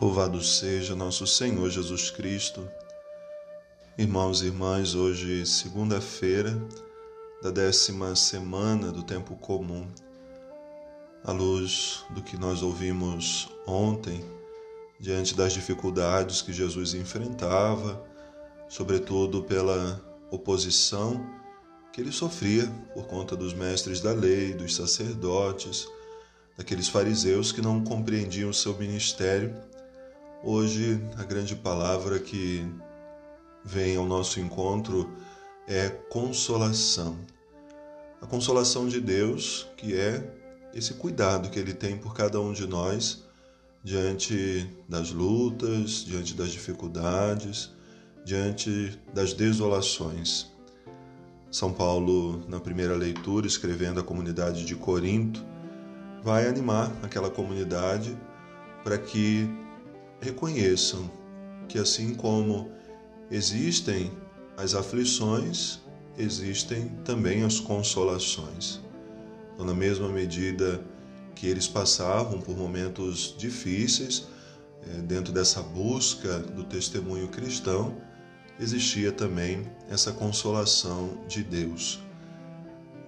Louvado seja nosso Senhor Jesus Cristo. Irmãos e irmãs, hoje, segunda-feira da décima semana do tempo comum, à luz do que nós ouvimos ontem, diante das dificuldades que Jesus enfrentava, sobretudo pela oposição que ele sofria por conta dos mestres da lei, dos sacerdotes, daqueles fariseus que não compreendiam o seu ministério Hoje, a grande palavra que vem ao nosso encontro é consolação. A consolação de Deus, que é esse cuidado que Ele tem por cada um de nós diante das lutas, diante das dificuldades, diante das desolações. São Paulo, na primeira leitura, escrevendo à comunidade de Corinto, vai animar aquela comunidade para que reconheçam que, assim como existem as aflições, existem também as consolações. Então, na mesma medida que eles passavam por momentos difíceis, eh, dentro dessa busca do testemunho cristão, existia também essa consolação de Deus.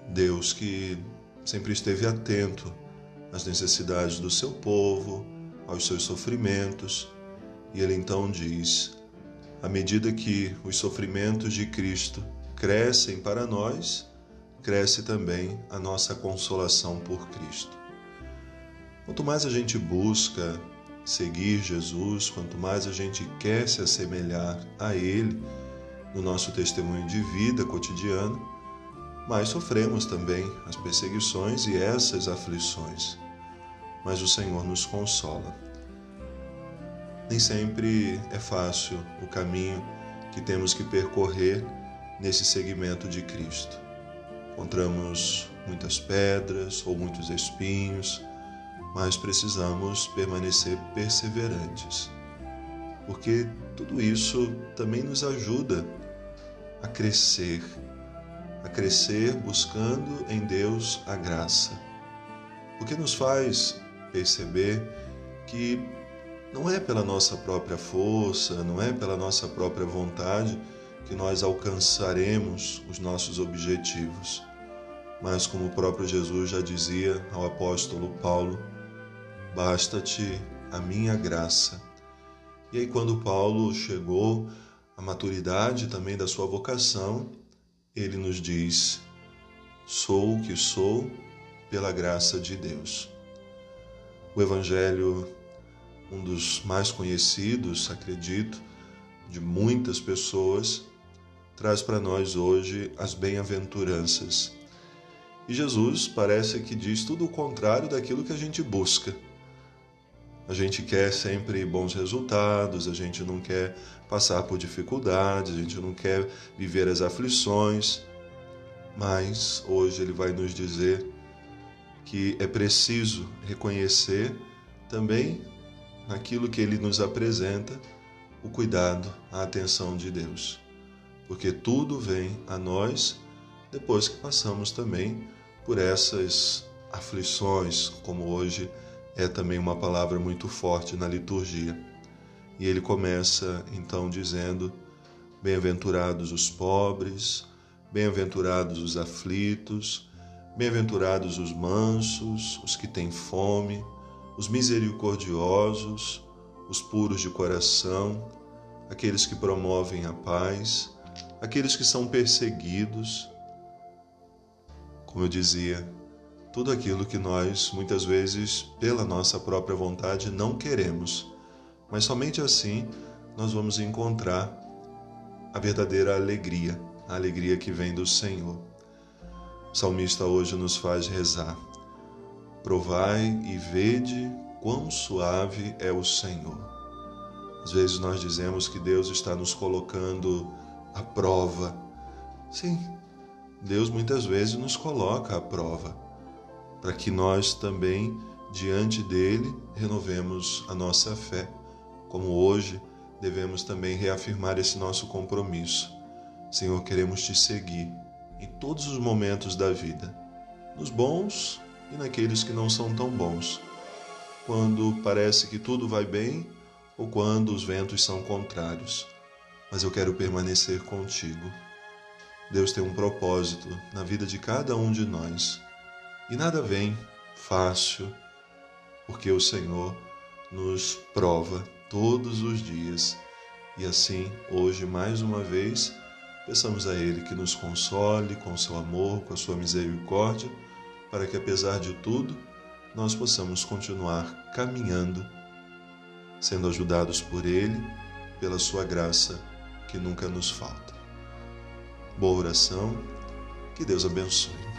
Deus que sempre esteve atento às necessidades do seu povo, aos seus sofrimentos, e ele então diz: à medida que os sofrimentos de Cristo crescem para nós, cresce também a nossa consolação por Cristo. Quanto mais a gente busca seguir Jesus, quanto mais a gente quer se assemelhar a Ele no nosso testemunho de vida cotidiano, mais sofremos também as perseguições e essas aflições mas o Senhor nos consola. Nem sempre é fácil o caminho que temos que percorrer nesse segmento de Cristo. Encontramos muitas pedras ou muitos espinhos, mas precisamos permanecer perseverantes, porque tudo isso também nos ajuda a crescer, a crescer buscando em Deus a graça, o que nos faz perceber que não é pela nossa própria força, não é pela nossa própria vontade que nós alcançaremos os nossos objetivos. Mas, como o próprio Jesus já dizia ao apóstolo Paulo, basta-te a minha graça. E aí, quando Paulo chegou à maturidade também da sua vocação, ele nos diz: sou o que sou pela graça de Deus. O Evangelho, um dos mais conhecidos, acredito, de muitas pessoas, traz para nós hoje as bem-aventuranças. E Jesus parece que diz tudo o contrário daquilo que a gente busca. A gente quer sempre bons resultados, a gente não quer passar por dificuldades, a gente não quer viver as aflições, mas hoje ele vai nos dizer que é preciso reconhecer também naquilo que ele nos apresenta o cuidado, a atenção de Deus. Porque tudo vem a nós depois que passamos também por essas aflições, como hoje é também uma palavra muito forte na liturgia. E ele começa então dizendo: Bem-aventurados os pobres, bem-aventurados os aflitos, Bem-aventurados os mansos, os que têm fome, os misericordiosos, os puros de coração, aqueles que promovem a paz, aqueles que são perseguidos. Como eu dizia, tudo aquilo que nós, muitas vezes, pela nossa própria vontade, não queremos, mas somente assim nós vamos encontrar a verdadeira alegria, a alegria que vem do Senhor. O salmista hoje nos faz rezar. Provai e vede quão suave é o Senhor. Às vezes nós dizemos que Deus está nos colocando à prova. Sim, Deus muitas vezes nos coloca à prova, para que nós também, diante dele, renovemos a nossa fé. Como hoje, devemos também reafirmar esse nosso compromisso. Senhor, queremos te seguir em todos os momentos da vida, nos bons e naqueles que não são tão bons. Quando parece que tudo vai bem ou quando os ventos são contrários, mas eu quero permanecer contigo. Deus tem um propósito na vida de cada um de nós e nada vem fácil, porque o Senhor nos prova todos os dias e assim, hoje, mais uma vez, peçamos a Ele que nos console com seu amor, com a sua misericórdia, para que, apesar de tudo, nós possamos continuar caminhando, sendo ajudados por Ele, pela sua graça que nunca nos falta. Boa oração, que Deus abençoe.